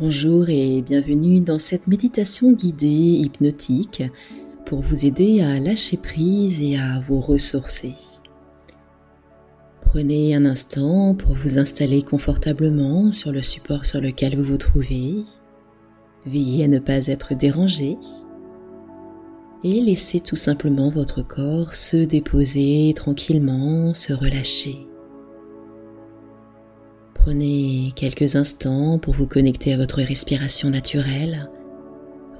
Bonjour et bienvenue dans cette méditation guidée hypnotique pour vous aider à lâcher prise et à vous ressourcer. Prenez un instant pour vous installer confortablement sur le support sur lequel vous vous trouvez. Veillez à ne pas être dérangé et laissez tout simplement votre corps se déposer tranquillement, se relâcher. Prenez quelques instants pour vous connecter à votre respiration naturelle.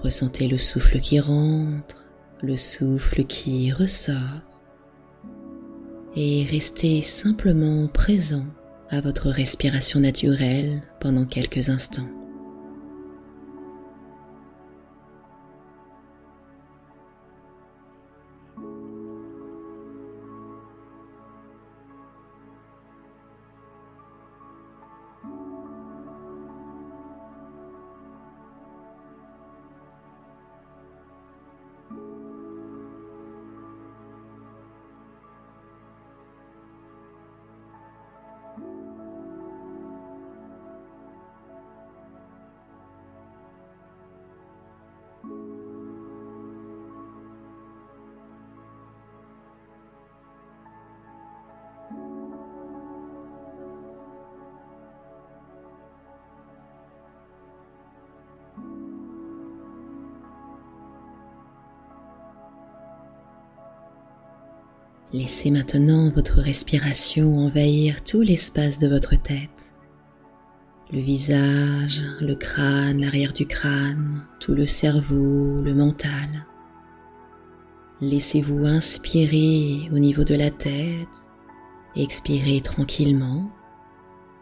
Ressentez le souffle qui rentre, le souffle qui ressort. Et restez simplement présent à votre respiration naturelle pendant quelques instants. Laissez maintenant votre respiration envahir tout l'espace de votre tête. Le visage, le crâne, l'arrière du crâne, tout le cerveau, le mental. Laissez-vous inspirer au niveau de la tête, expirez tranquillement.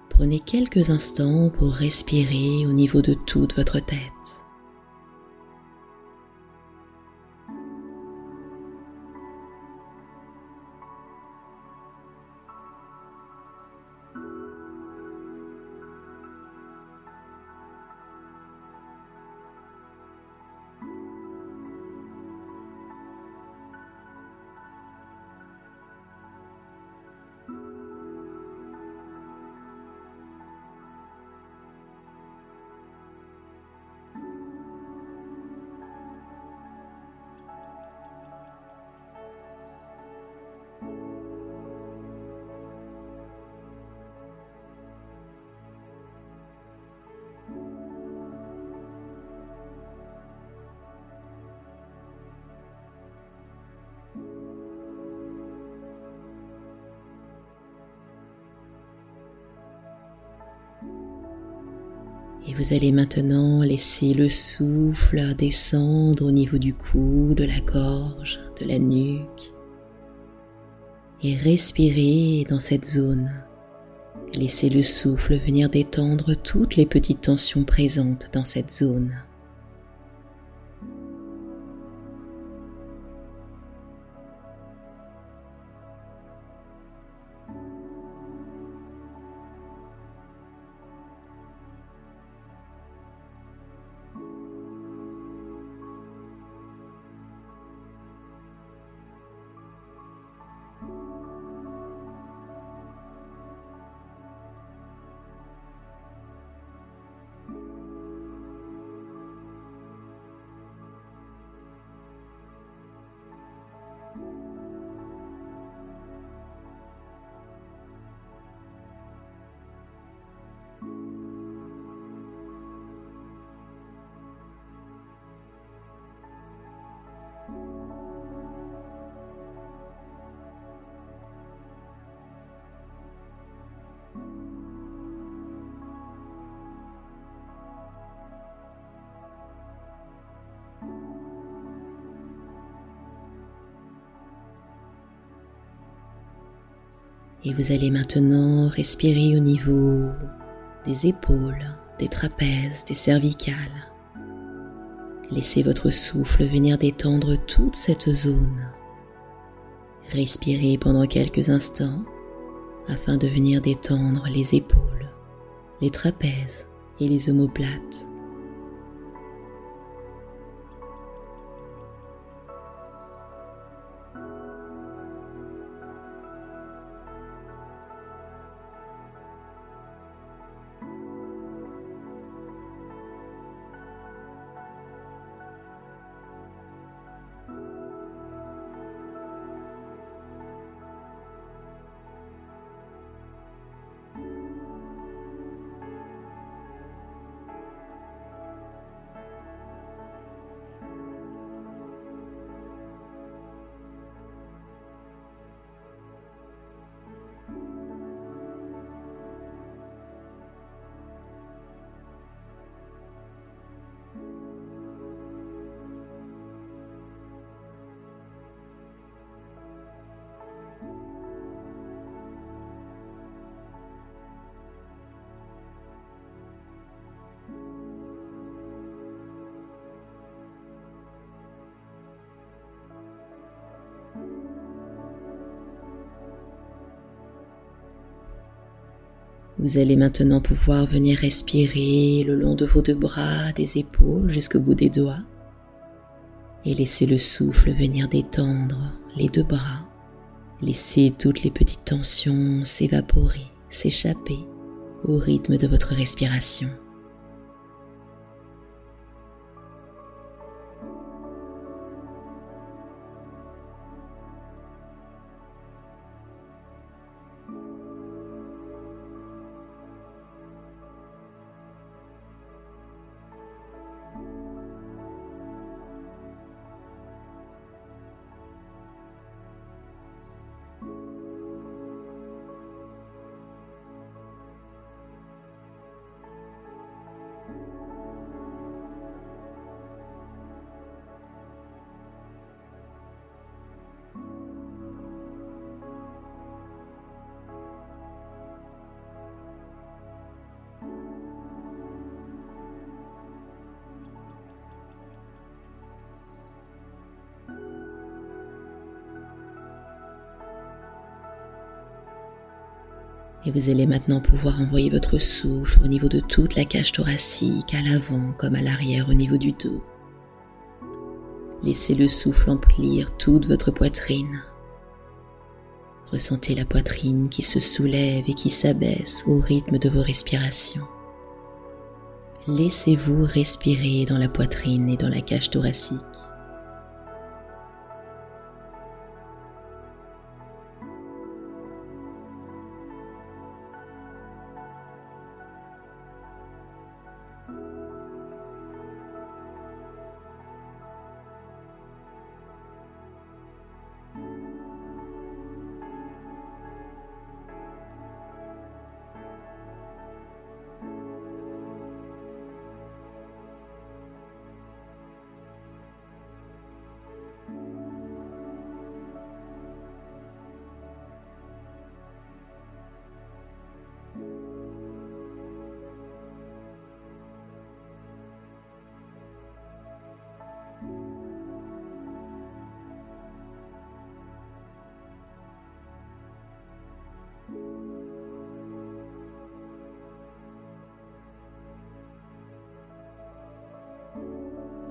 Prenez quelques instants pour respirer au niveau de toute votre tête. Et vous allez maintenant laisser le souffle descendre au niveau du cou, de la gorge, de la nuque. Et respirer dans cette zone. Laissez le souffle venir détendre toutes les petites tensions présentes dans cette zone. Et vous allez maintenant respirer au niveau des épaules, des trapèzes, des cervicales. Laissez votre souffle venir détendre toute cette zone. Respirez pendant quelques instants afin de venir détendre les épaules, les trapèzes et les omoplates. Vous allez maintenant pouvoir venir respirer le long de vos deux bras, des épaules jusqu'au bout des doigts et laissez le souffle venir détendre les deux bras. Laissez toutes les petites tensions s'évaporer, s'échapper au rythme de votre respiration. Et vous allez maintenant pouvoir envoyer votre souffle au niveau de toute la cage thoracique, à l'avant comme à l'arrière au niveau du dos. Laissez le souffle emplir toute votre poitrine. Ressentez la poitrine qui se soulève et qui s'abaisse au rythme de vos respirations. Laissez-vous respirer dans la poitrine et dans la cage thoracique.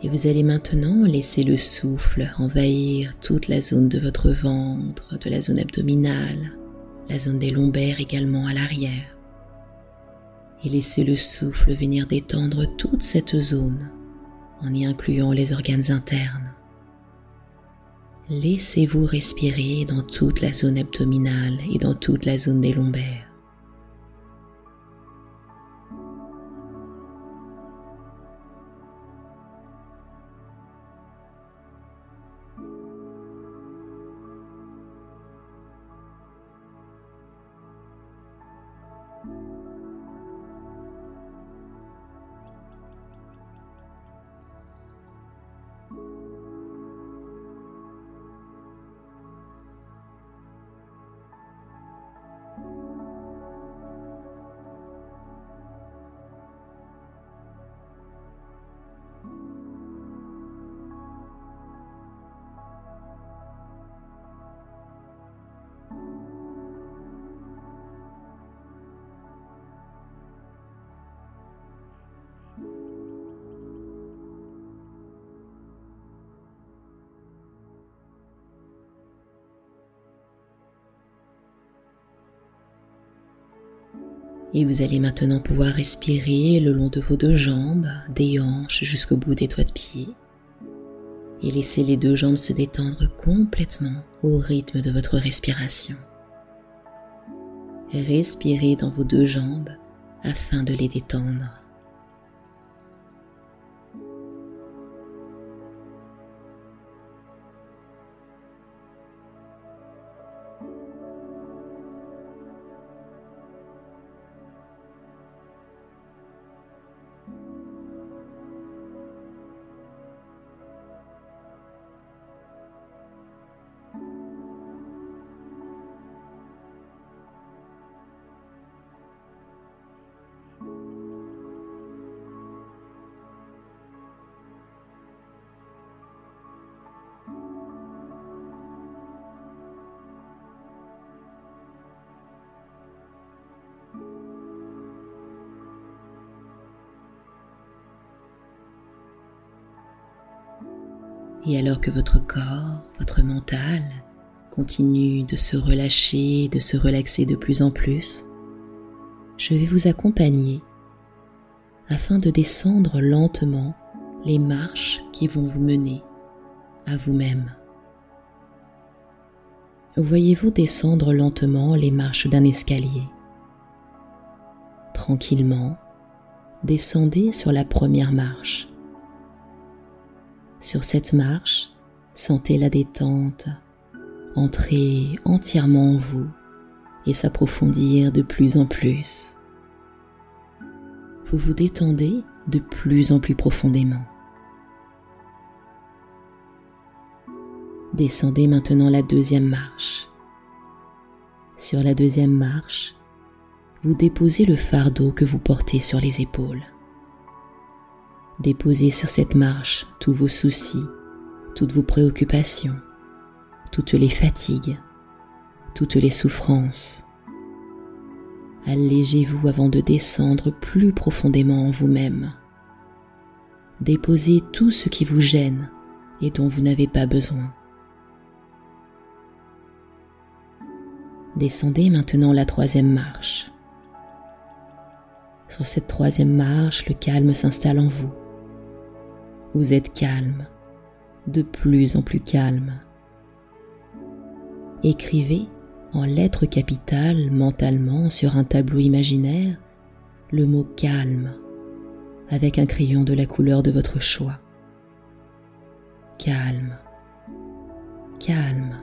Et vous allez maintenant laisser le souffle envahir toute la zone de votre ventre, de la zone abdominale, la zone des lombaires également à l'arrière. Et laissez le souffle venir détendre toute cette zone en y incluant les organes internes. Laissez-vous respirer dans toute la zone abdominale et dans toute la zone des lombaires. Et vous allez maintenant pouvoir respirer le long de vos deux jambes, des hanches jusqu'au bout des doigts de pied. Et laisser les deux jambes se détendre complètement au rythme de votre respiration. Respirez dans vos deux jambes afin de les détendre. Et alors que votre corps, votre mental continue de se relâcher, de se relaxer de plus en plus, je vais vous accompagner afin de descendre lentement les marches qui vont vous mener à vous-même. Voyez-vous descendre lentement les marches d'un escalier. Tranquillement, descendez sur la première marche. Sur cette marche, sentez la détente entrer entièrement en vous et s'approfondir de plus en plus. Vous vous détendez de plus en plus profondément. Descendez maintenant la deuxième marche. Sur la deuxième marche, vous déposez le fardeau que vous portez sur les épaules. Déposez sur cette marche tous vos soucis, toutes vos préoccupations, toutes les fatigues, toutes les souffrances. Allégez-vous avant de descendre plus profondément en vous-même. Déposez tout ce qui vous gêne et dont vous n'avez pas besoin. Descendez maintenant la troisième marche. Sur cette troisième marche, le calme s'installe en vous. Vous êtes calme, de plus en plus calme. Écrivez en lettres capitales mentalement sur un tableau imaginaire le mot calme avec un crayon de la couleur de votre choix. Calme, calme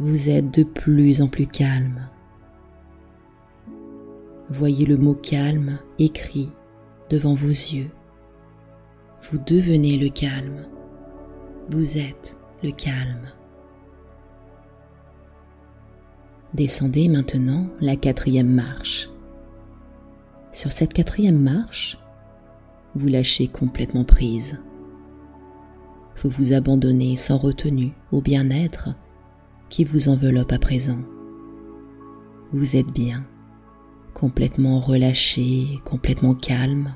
vous êtes de plus en plus calme. Voyez le mot calme écrit devant vos yeux. Vous devenez le calme. Vous êtes le calme. Descendez maintenant la quatrième marche. Sur cette quatrième marche, vous lâchez complètement prise. Vous vous abandonnez sans retenue au bien-être qui vous enveloppe à présent. Vous êtes bien, complètement relâché, complètement calme,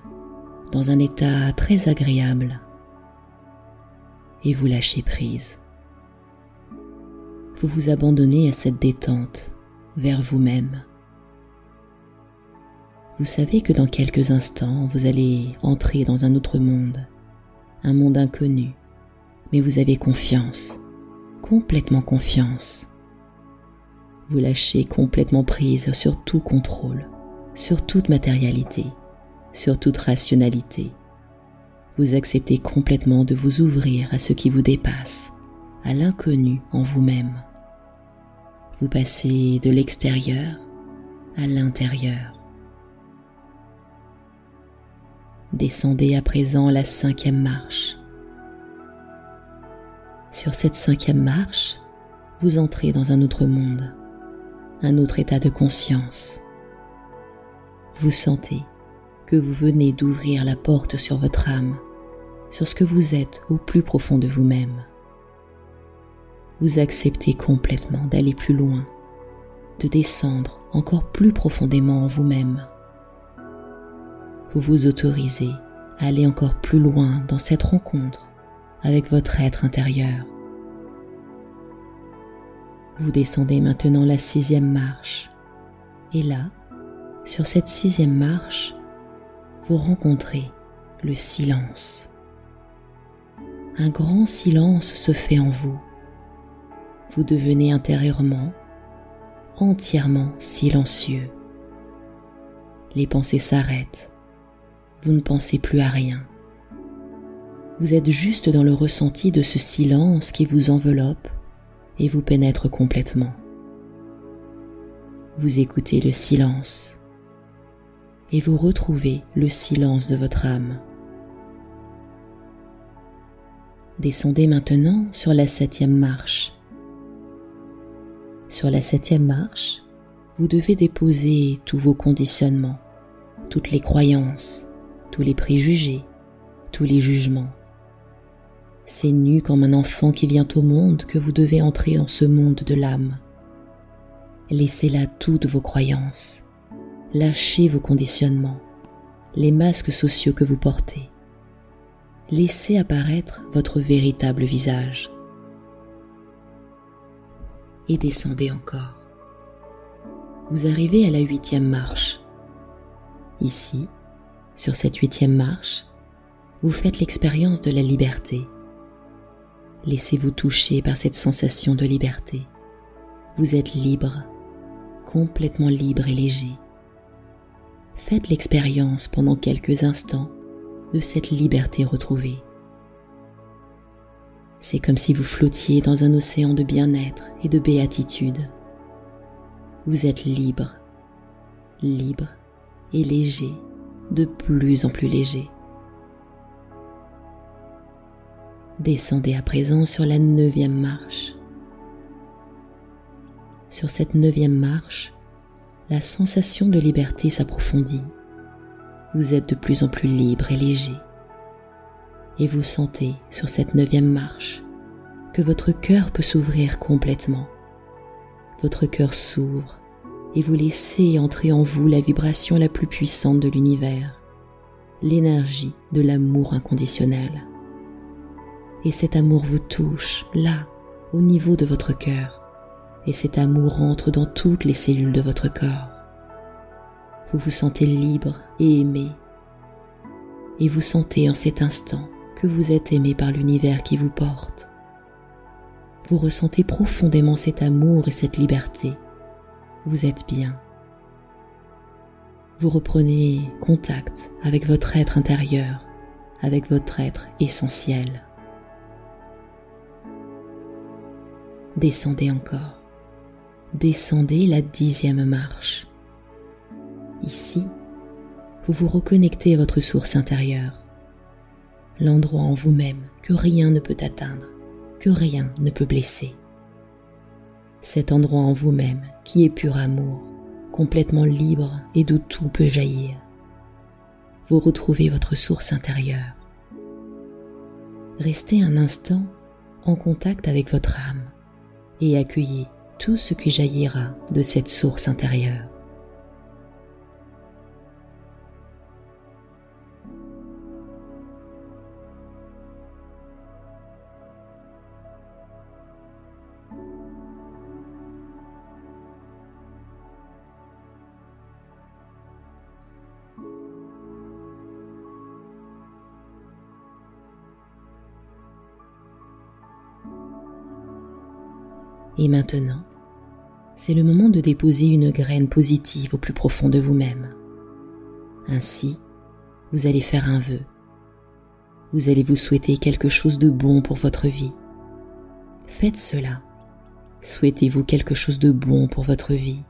dans un état très agréable. Et vous lâchez prise. Vous vous abandonnez à cette détente vers vous-même. Vous savez que dans quelques instants, vous allez entrer dans un autre monde, un monde inconnu, mais vous avez confiance complètement confiance. Vous lâchez complètement prise sur tout contrôle, sur toute matérialité, sur toute rationalité. Vous acceptez complètement de vous ouvrir à ce qui vous dépasse, à l'inconnu en vous-même. Vous passez de l'extérieur à l'intérieur. Descendez à présent la cinquième marche. Sur cette cinquième marche, vous entrez dans un autre monde, un autre état de conscience. Vous sentez que vous venez d'ouvrir la porte sur votre âme, sur ce que vous êtes au plus profond de vous-même. Vous acceptez complètement d'aller plus loin, de descendre encore plus profondément en vous-même. Vous vous autorisez à aller encore plus loin dans cette rencontre avec votre être intérieur. Vous descendez maintenant la sixième marche. Et là, sur cette sixième marche, vous rencontrez le silence. Un grand silence se fait en vous. Vous devenez intérieurement entièrement silencieux. Les pensées s'arrêtent. Vous ne pensez plus à rien vous êtes juste dans le ressenti de ce silence qui vous enveloppe et vous pénètre complètement. Vous écoutez le silence et vous retrouvez le silence de votre âme. Descendez maintenant sur la septième marche. Sur la septième marche, vous devez déposer tous vos conditionnements, toutes les croyances, tous les préjugés, tous les jugements. C'est nu comme un enfant qui vient au monde que vous devez entrer dans ce monde de l'âme. Laissez là toutes vos croyances. Lâchez vos conditionnements, les masques sociaux que vous portez. laissez apparaître votre véritable visage. Et descendez encore. Vous arrivez à la huitième marche. Ici, sur cette huitième marche, vous faites l'expérience de la liberté. Laissez-vous toucher par cette sensation de liberté. Vous êtes libre, complètement libre et léger. Faites l'expérience pendant quelques instants de cette liberté retrouvée. C'est comme si vous flottiez dans un océan de bien-être et de béatitude. Vous êtes libre, libre et léger, de plus en plus léger. Descendez à présent sur la neuvième marche. Sur cette neuvième marche, la sensation de liberté s'approfondit. Vous êtes de plus en plus libre et léger. Et vous sentez sur cette neuvième marche que votre cœur peut s'ouvrir complètement. Votre cœur s'ouvre et vous laissez entrer en vous la vibration la plus puissante de l'univers, l'énergie de l'amour inconditionnel et cet amour vous touche là, au niveau de votre cœur, et cet amour entre dans toutes les cellules de votre corps. Vous vous sentez libre et aimé, et vous sentez en cet instant que vous êtes aimé par l'univers qui vous porte. Vous ressentez profondément cet amour et cette liberté. Vous êtes bien. Vous reprenez contact avec votre être intérieur, avec votre être essentiel. Descendez encore. Descendez la dixième marche. Ici, vous vous reconnectez à votre source intérieure, l'endroit en vous-même que rien ne peut atteindre, que rien ne peut blesser. Cet endroit en vous-même qui est pur amour, complètement libre et d'où tout peut jaillir. Vous retrouvez votre source intérieure. Restez un instant en contact avec votre âme et accueillez tout ce qui jaillira de cette source intérieure. Et maintenant, c'est le moment de déposer une graine positive au plus profond de vous-même. Ainsi, vous allez faire un vœu. Vous allez vous souhaiter quelque chose de bon pour votre vie. Faites cela. Souhaitez-vous quelque chose de bon pour votre vie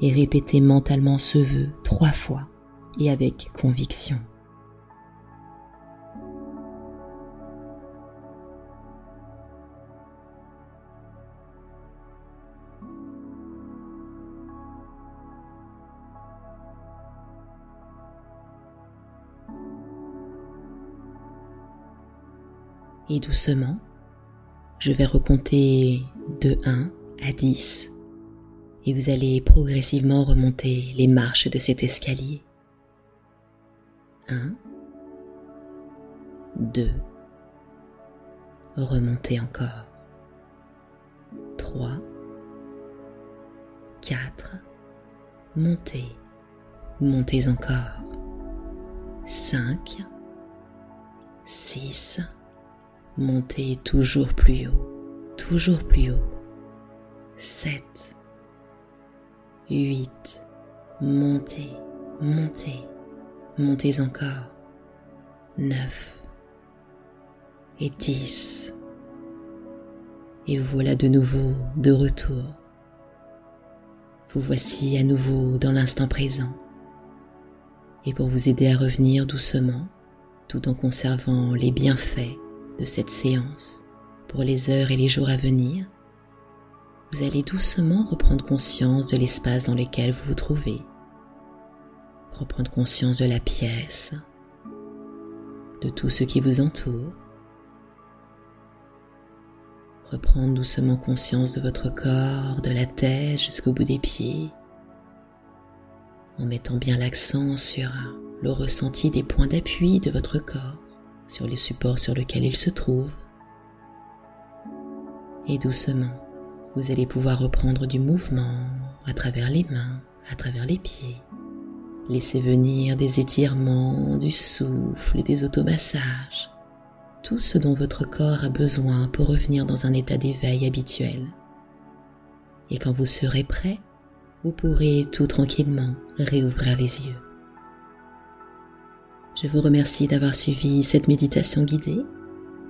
et répétez mentalement ce vœu trois fois et avec conviction. Et doucement, je vais recompter de 1 à 10 et vous allez progressivement remonter les marches de cet escalier. 1, 2, remontez encore. 3, 4, montez, montez encore. 5, 6, Montez toujours plus haut, toujours plus haut. 7, 8, montez, montez, montez encore. 9 et 10. Et voilà de nouveau de retour. Vous voici à nouveau dans l'instant présent. Et pour vous aider à revenir doucement, tout en conservant les bienfaits cette séance pour les heures et les jours à venir, vous allez doucement reprendre conscience de l'espace dans lequel vous vous trouvez, reprendre conscience de la pièce, de tout ce qui vous entoure, reprendre doucement conscience de votre corps, de la tête jusqu'au bout des pieds, en mettant bien l'accent sur le ressenti des points d'appui de votre corps sur le support sur lequel il se trouve. Et doucement, vous allez pouvoir reprendre du mouvement à travers les mains, à travers les pieds. Laissez venir des étirements, du souffle et des automassages. Tout ce dont votre corps a besoin pour revenir dans un état d'éveil habituel. Et quand vous serez prêt, vous pourrez tout tranquillement réouvrir les yeux. Je vous remercie d'avoir suivi cette méditation guidée.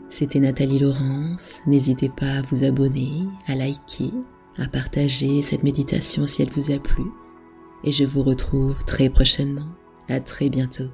C'était Nathalie Laurence. N'hésitez pas à vous abonner, à liker, à partager cette méditation si elle vous a plu. Et je vous retrouve très prochainement. À très bientôt.